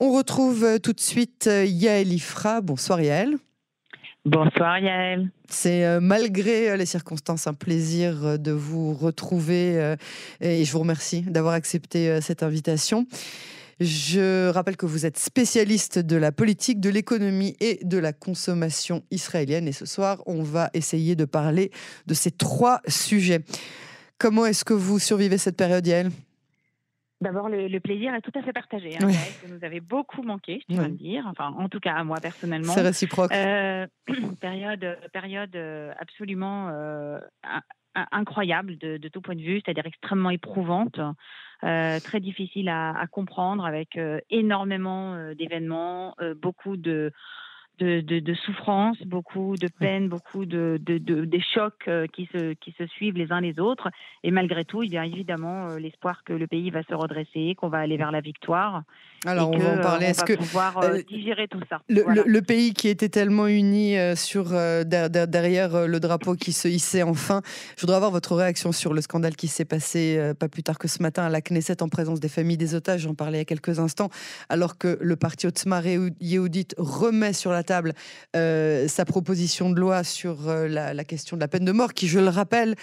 On retrouve euh, tout de suite euh, Yael Ifra. Bonsoir Yael. Bonsoir Yael. C'est euh, malgré les circonstances un plaisir de vous retrouver et je vous remercie d'avoir accepté cette invitation. Je rappelle que vous êtes spécialiste de la politique, de l'économie et de la consommation israélienne et ce soir on va essayer de parler de ces trois sujets. Comment est-ce que vous survivez cette période Yael? D'abord, le, plaisir est tout à fait partagé. Hein, Vous nous avez beaucoup manqué, je dois le dire. Enfin, en tout cas, à moi personnellement. C'est réciproque. Euh, période, période euh, absolument euh, incroyable de, tout point de vue, c'est-à-dire extrêmement éprouvante, très difficile à comprendre, avec énormément d'événements, beaucoup de de, de, souffrance, beaucoup de peine, beaucoup de, des chocs euh, qui se, qui se suivent les uns les autres. Et malgré tout, il y a évidemment euh, l'espoir que le pays va se redresser, qu'on va aller vers la victoire. Alors on va en parler. Euh, Est-ce que pouvoir digérer tout ça le, le, pays qui était tellement uni sur derrière le drapeau qui se hissait enfin. Je voudrais avoir votre réaction sur le scandale qui s'est passé pas plus tard que ce matin à la Knesset en présence des familles des otages. J'en parlais il y a quelques instants, alors que le parti Otzma Yehudit remet sur la table euh, sa proposition de loi sur euh, la, question de la peine de mort, qui, je le rappelle,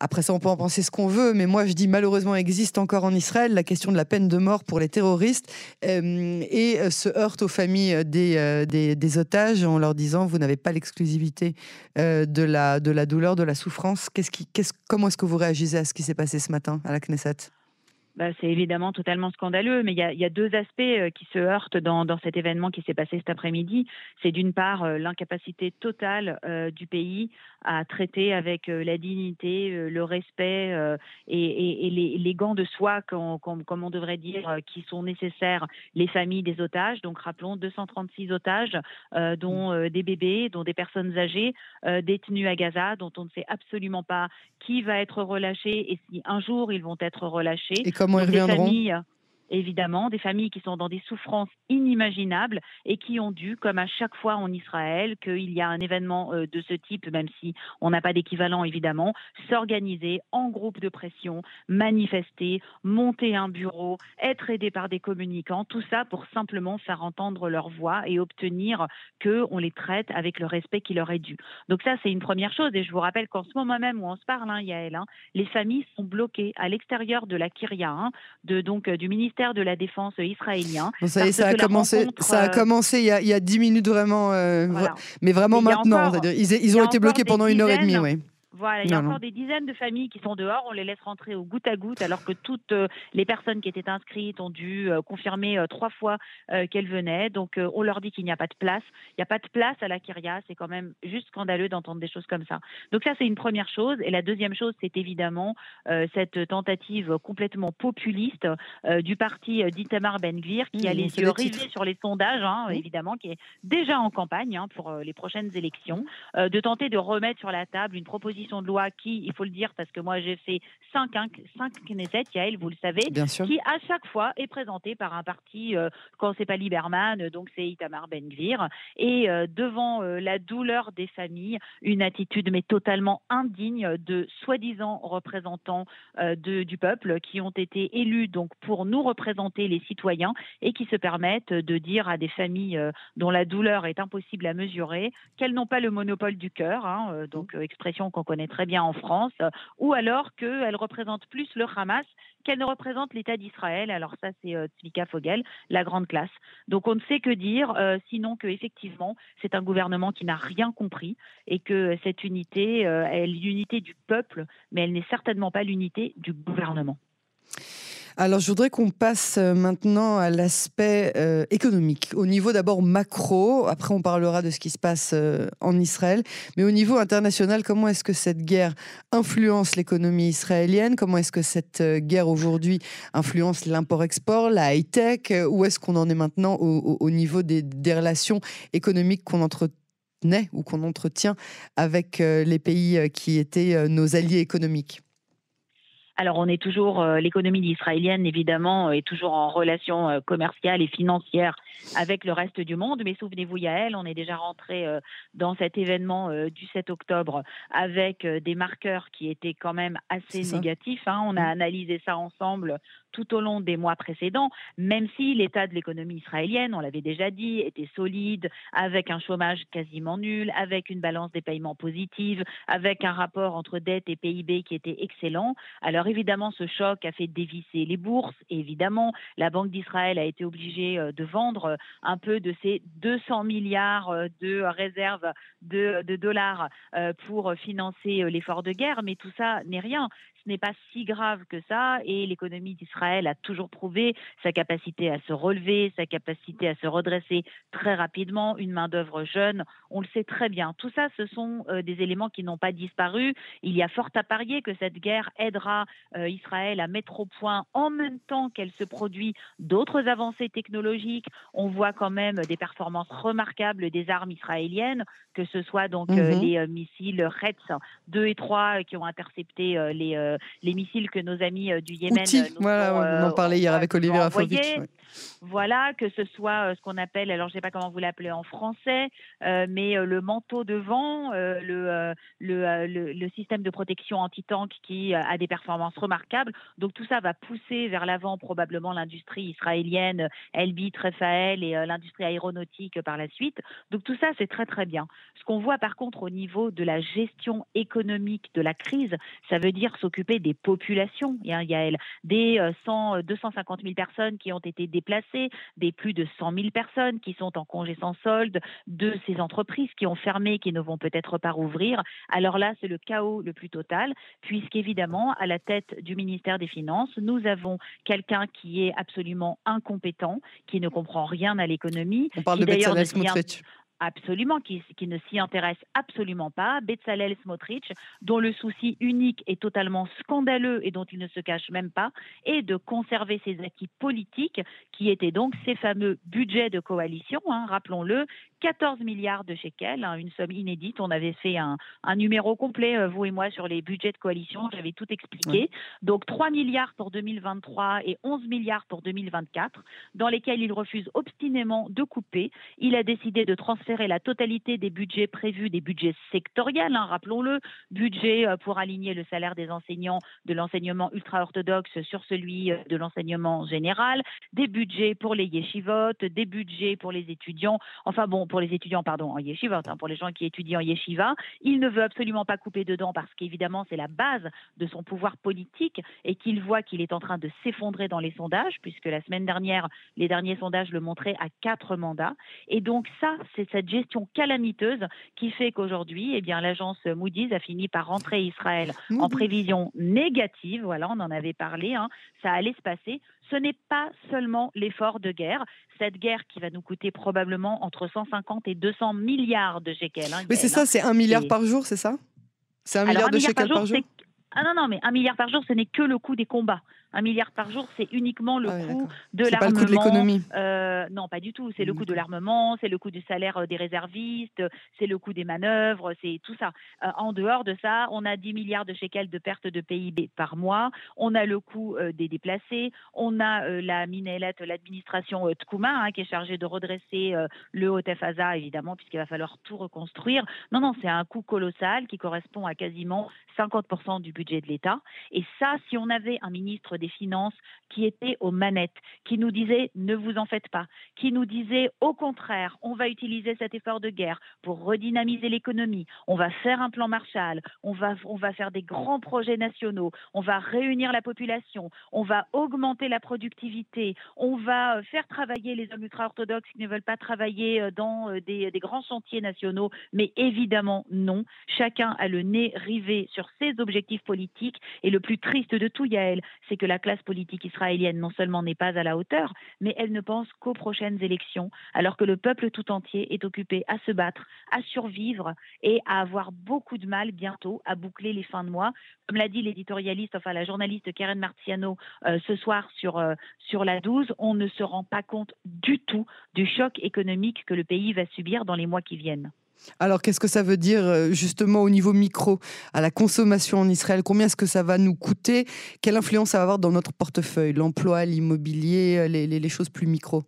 après ça, on peut en penser ce qu'on veut, mais moi, je dis malheureusement existe encore en Israël la question de la peine de mort pour les terroristes euh, et se heurte aux familles des, otages en leur disant vous n'avez pas l'exclusivité de, la, douleur, de la souffrance. Comment est-ce que vous réagissez à ce qui s'est passé ce matin à la Knesset? Bah, c'est évidemment totalement scandaleux, mais il y a, deux aspects euh, qui se heurtent dans, cet événement qui s'est passé cet après-midi. C'est d'une part euh, l'incapacité totale euh, du pays à traiter avec la dignité, le respect et, les, gants de soie, comme, on devrait dire, qui sont nécessaires les familles des otages. Donc rappelons 236 otages, dont des bébés, dont des personnes âgées détenues à Gaza, dont on ne sait absolument pas qui va être relâché et si un jour ils vont être relâchés. Comment ils reviendront? Évidemment, des familles qui sont dans des souffrances inimaginables et qui ont dû, comme à chaque fois en Israël, qu'il y a un événement euh, de ce type, même si on n'a pas d'équivalent évidemment, s'organiser en groupe de pression, manifester, monter un bureau, être aidé par des communicants, tout ça pour simplement faire entendre leur voix et obtenir qu'on les traite avec le respect qui leur est dû. Donc ça, c'est une première chose. Et je vous rappelle qu'en ce moment même où on se parle, hein, Yael, hein, les familles sont bloquées à l'extérieur de la Kyria, hein, de, donc, euh, du ministère de la Défense israélien. ça, ça, a commencé, ça a euh, commencé il y a, il y a 10 minutes vraiment, euh, mais vraiment maintenant. ils, ils ont été bloqués pendant une heure et demie. Oui. Voilà, il y a encore des dizaines de familles qui sont dehors. On les laisse rentrer au goutte à goutte, alors que toutes euh, les personnes qui étaient inscrites ont dû euh, confirmer euh, trois fois qu'elles venaient. Donc, on leur dit qu'il n'y a pas de place. Il n'y a pas de place à la Kyria. C'est quand même juste scandaleux d'entendre des choses comme ça. Donc, ça, c'est une première chose. Et la deuxième chose, c'est évidemment cette tentative complètement populiste du parti d'Itamar Ben-Gvir, qui a les yeux rivés sur les sondages, hein, évidemment, qui est déjà en campagne hein, pour les prochaines élections, de tenter de remettre sur la table une proposition de loi qui, il faut le dire, parce que moi j'ai fait 5, hein, 5 Knesset, Yael, vous le savez, qui à chaque fois est présenté par un parti, euh, quand c'est pas Lieberman, donc c'est Itamar Ben-Gvir, et euh, devant euh, la douleur des familles, une attitude mais totalement indigne de soi-disant représentants de, du peuple qui ont été élus donc pour nous représenter les citoyens et qui se permettent de dire à des familles dont la douleur est impossible à mesurer qu'elles n'ont pas le monopole du cœur, hein, donc expression qu'on connaît très bien en France, ou alors qu'elle représente plus le Hamas qu'elle ne représente l'État d'Israël. Alors ça, c'est euh, Fogel, la grande classe. Donc on ne sait que dire, euh, sinon qu'effectivement, c'est un gouvernement qui n'a rien compris et que cette unité euh, est l'unité du peuple, mais elle n'est certainement pas l'unité du gouvernement. Alors, je voudrais qu'on passe euh, maintenant à l'aspect euh, économique. Au niveau d'abord macro, après on parlera de ce qui se passe euh, en Israël, mais au niveau international, comment est-ce que cette guerre influence l'économie israélienne? Comment est-ce que cette guerre aujourd'hui influence l'import-export, la high-tech? Où est-ce qu'on en est maintenant au, niveau des, des relations économiques qu'on entretenait ou qu'on entretient avec les pays qui étaient nos alliés économiques? Alors on est toujours, euh, l'économie israélienne évidemment est toujours en relation euh, commerciale et financière avec le reste du monde, mais souvenez-vous Yael, on est déjà rentré euh, dans cet événement du 7 octobre avec des marqueurs qui étaient quand même assez négatifs. Hein. On a mmh. analysé ça ensemble tout au long des mois précédents, même si l'état de l'économie israélienne, on l'avait déjà dit, était solide, avec un chômage quasiment nul, avec une balance des paiements positive, avec un rapport entre dette et PIB qui était excellent. Alors évidemment, ce choc a fait dévisser les bourses. Évidemment, la Banque d'Israël a été obligée euh, de vendre un peu de ses 200 milliards euh, de réserves de, de dollars pour financer l'effort de guerre. Mais tout ça n'est rien ce n'est pas si grave que ça et l'économie d'Israël a toujours prouvé sa capacité à se relever, sa capacité à se redresser très rapidement, une main-d'œuvre jeune, on le sait très bien. Tout ça, ce sont euh, des éléments qui n'ont pas disparu. Il y a fort à parier que cette guerre aidera euh, Israël à mettre au point en même temps qu'elle se produit d'autres avancées technologiques. On voit quand même des performances remarquables des armes israéliennes, que ce soit donc euh, mhm. les missiles Retz 2 et 3 qui ont intercepté les les missiles que nos amis du Yémen nous voilà, on en parlait hier avec Olivier Rafovitch. Voilà, que ce soit ce qu'on appelle, alors je ne sais pas comment vous l'appelez en français, mais le manteau de vent, le, le, le, système de protection anti-tank qui a des performances remarquables. Donc tout ça va pousser vers l'avant probablement l'industrie israélienne, Elbit, Rafael et l'industrie aéronautique par la suite. Donc tout ça, c'est très très bien. Ce qu'on voit par contre au niveau de la gestion économique de la crise, ça veut dire s'occuper des populations, il y a des 100, 250 000 personnes qui ont été déplacées, des plus de 100 000 personnes qui sont en congé sans solde, de ces entreprises qui ont fermé, qui ne vont peut-être pas rouvrir. Alors là, c'est le chaos le plus total, puisqu'évidemment, à la tête du ministère des Finances, nous avons quelqu'un qui est absolument incompétent, qui ne comprend rien à l'économie. On parle de Bezalel Smotrich. Absolument, qui, ne s'y intéresse absolument pas. Bezalel Smotrich, dont le souci unique est totalement scandaleux et dont il ne se cache même pas, est de conserver ses acquis politiques, qui étaient donc ces fameux budgets de coalition, hein, rappelons-le, 14 milliards de shekels, hein, une somme inédite. On avait fait un, numéro complet, euh, vous et moi, sur les budgets de coalition. J'avais tout expliqué. Donc 3 milliards pour 2023 et 11 milliards pour 2024, dans lesquels il refuse obstinément de couper. Il a décidé de transférer la totalité des budgets prévus, des budgets sectoriels, hein, rappelons-le, budget euh, pour aligner le salaire des enseignants de l'enseignement ultra-orthodoxe sur celui euh, de l'enseignement général, des budgets pour les yeshivot, des budgets pour les étudiants. Enfin bon, pour les étudiants pardon, en yeshiva, hein, pour les gens qui étudient en yeshiva. Il ne veut absolument pas couper dedans parce qu'évidemment, c'est la base de son pouvoir politique et qu'il voit qu'il est en train de s'effondrer dans les sondages, puisque la semaine dernière, les derniers sondages le montraient à quatre mandats. Et donc ça, c'est cette gestion calamiteuse qui fait qu'aujourd'hui, eh bien, l'agence Moody's a fini par rentrer Israël en prévision négative. Voilà, on en avait parlé. Hein. Ça allait se passer ce n'est pas seulement l'effort de guerre, cette guerre qui va nous coûter probablement entre 150 et 200 milliards de shekels. Hein, mais c'est ça, c'est un milliard par jour, c'est ça? C'est un milliard de shekels par jour, Ah non, non, mais un milliard par jour, ce n'est que le coût des combats. Un milliard par jour, c'est uniquement le ah coût de l'armement. pas le coût de l'économie. Euh, non, pas du tout. C'est le coût de l'armement, c'est le coût du salaire euh, des réservistes, c'est le coût des manœuvres, c'est tout ça. Euh, en dehors de ça, on a 10 milliards de shekels de pertes de PIB par mois. On a le coût des déplacés. On a la Minelette, l'administration Tkouma, hein, qui est chargée de redresser le Haut-Efaza, évidemment, puisqu'il va falloir tout reconstruire. Non, non, c'est un coût colossal qui correspond à quasiment 50% du budget de l'État. Et ça, si on avait un ministre des Finances qui était aux manettes, qui nous disait ne vous en faites pas, qui nous disait au contraire, on va utiliser cet effort de guerre pour redynamiser l'économie, on va faire un plan Marshall, on va, on va faire des grands projets nationaux, on va réunir la population, on va augmenter la productivité, on va euh, faire travailler les hommes ultra-orthodoxes qui ne veulent pas travailler euh, dans euh, des, des grands chantiers nationaux, mais évidemment non. Chacun a le nez rivé sur ses objectifs politiques et le plus triste de tout, Yael, c'est que la classe politique israélienne non seulement n'est pas à la hauteur, mais elle ne pense qu'aux prochaines élections, alors que le peuple tout entier est occupé à se battre, à survivre et à avoir beaucoup de mal bientôt à boucler les fins de mois. Comme l'a dit l'éditorialiste, enfin la journaliste Karen Marciano euh, ce soir sur, euh, sur la 12, on ne se rend pas compte du tout du choc économique que le pays va subir dans les mois qui viennent. Alors, qu'est-ce que ça veut dire euh, justement au niveau micro, à la consommation en Israël? Combien est-ce que ça va nous coûter? Quelle influence ça va avoir dans notre portefeuille? L'emploi, l'immobilier, les, les, choses plus micro?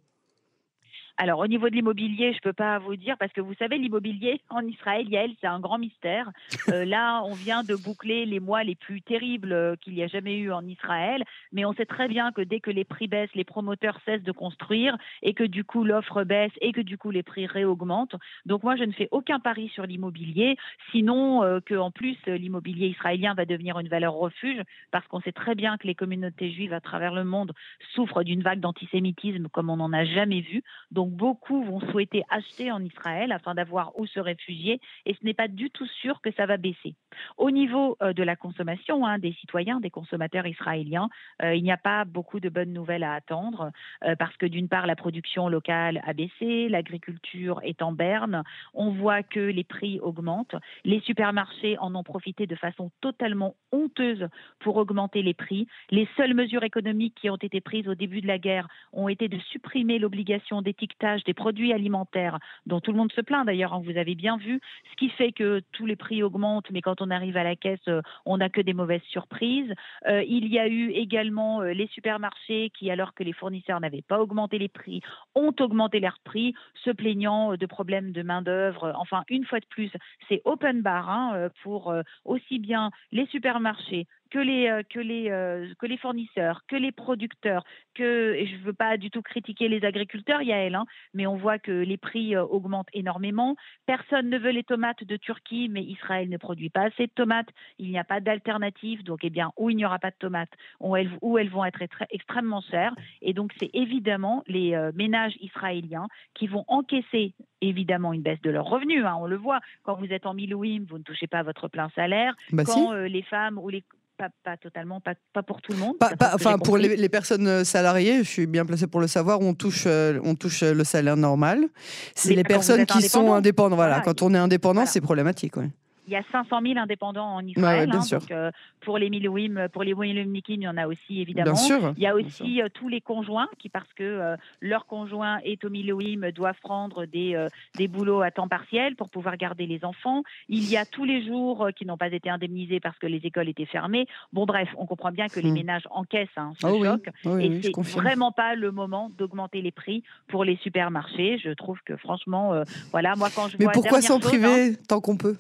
Alors, au niveau de l'immobilier, je ne peux pas vous dire parce que vous savez, l'immobilier en Israël, Yael, c'est un grand mystère. Euh, là, on vient de boucler les mois les plus terribles euh, qu'il y a jamais eu en Israël, mais on sait très bien que dès que les prix baissent, les promoteurs cessent de construire et que du coup l'offre baisse et que du coup les prix réaugmentent. Donc moi, je ne fais aucun pari sur l'immobilier, sinon euh, que en plus l'immobilier israélien va devenir une valeur refuge parce qu'on sait très bien que les communautés juives à travers le monde souffrent d'une vague d'antisémitisme comme on n'en a jamais vu. Donc beaucoup vont souhaiter acheter en Israël afin d'avoir où se réfugier et ce n'est pas du tout sûr que ça va baisser. Au niveau euh, de la consommation hein, des citoyens, des consommateurs israéliens, euh, il n'y a pas beaucoup de bonnes nouvelles à attendre euh, parce que d'une part la production locale a baissé, l'agriculture est en berne, on voit que les prix augmentent, les supermarchés en ont profité de façon totalement honteuse pour augmenter les prix. Les seules mesures économiques qui ont été prises au début de la guerre ont été de supprimer l'obligation d'étiquetage des produits alimentaires, dont tout le monde se plaint d'ailleurs, hein, vous avez bien vu, ce qui fait que tous les prix augmentent, mais quand on arrive à la caisse, euh, on n'a que des mauvaises surprises. Euh, il y a eu également euh, les supermarchés qui, alors que les fournisseurs n'avaient pas augmenté les prix, ont augmenté leurs prix, se plaignant de problèmes de main-d'œuvre. Enfin, une fois de plus, c'est open bar hein, pour aussi bien les supermarchés que les, euh, que les, euh, que les fournisseurs, que les producteurs, que, et je ne veux pas du tout critiquer les agriculteurs, Yael, hein, mais on voit que les prix euh, augmentent énormément. Personne ne veut les tomates de Turquie, mais Israël ne produit pas assez de tomates. Il n'y a pas d'alternative. Donc, eh bien, où il n'y aura pas de tomates, où elles, où elles vont être extrêmement chères. Et donc, c'est évidemment les ménages israéliens qui vont encaisser évidemment une baisse de leurs revenus. Hein, on le voit. Quand vous êtes en Milouim, vous ne touchez pas votre plein salaire. Bah quand les femmes ou les pas, totalement, pas, pour tout le monde. enfin, pour les, personnes euh, salariées, je suis bien placée pour le savoir, on touche, euh, on touche euh, le salaire normal. C'est les personnes qui sont indépendantes. Voilà, quand on est indépendant, c'est problématique. Ouais il y a 500 000 indépendants en Israël. Hein, donc, euh, pour les Milouim, pour les Nikim, il y en a aussi évidemment. il y a aussi euh, tous les conjoints qui, parce que euh, leur conjoint est au Milouim, doivent prendre des, des boulots à temps partiel pour pouvoir garder les enfants. Il y a tous les jours qui n'ont pas été indemnisés parce que les écoles étaient fermées. Bon, bref, on comprend bien que les hmm. ménages encaissent hein, ce oh choc. Oh et c'est vraiment pas le moment d'augmenter les prix pour les supermarchés. Je trouve que franchement, voilà, moi quand je Mais pourquoi s'en priver hein, tant qu'on peut?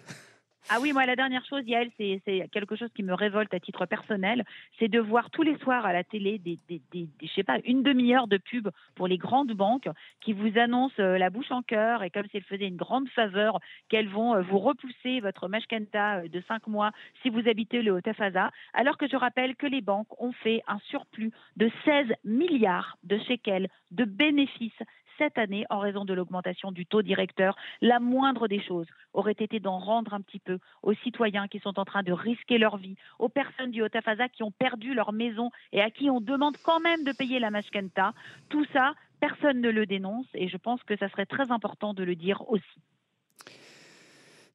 Ah oui, moi, la dernière chose, Yael, c'est quelque chose qui me révolte à titre personnel, c'est de voir tous les soirs à la télé des, des, des, sais pas, une demi-heure de pub pour les grandes banques qui vous annoncent euh, la bouche en cœur et comme si elles faisaient une grande faveur qu'elles vont euh, vous repousser votre mashkenta euh, de 5 mois si vous habitez le Haut-Afaza, alors que je rappelle que les banques ont fait un surplus de 16 milliards de shekels de bénéfices cette année en raison de l'augmentation du taux directeur. La moindre des choses aurait été d'en rendre un petit peu aux citoyens qui sont en train de risquer leur vie, aux personnes du Haut-Afaza qui ont perdu leur maison et à qui on demande quand même de payer la mashkenta. Tout ça, personne ne le dénonce et je pense que ça serait très important de le dire aussi.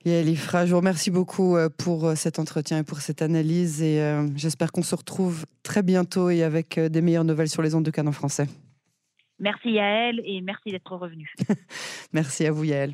Et Elifra, je vous remercie beaucoup euh, pour euh, cet entretien et pour cette analyse et euh, j'espère qu'on se retrouve très bientôt et avec des meilleures nouvelles sur les ondes de canon français. Merci Yael et merci d'être revenu. merci à vous Yael.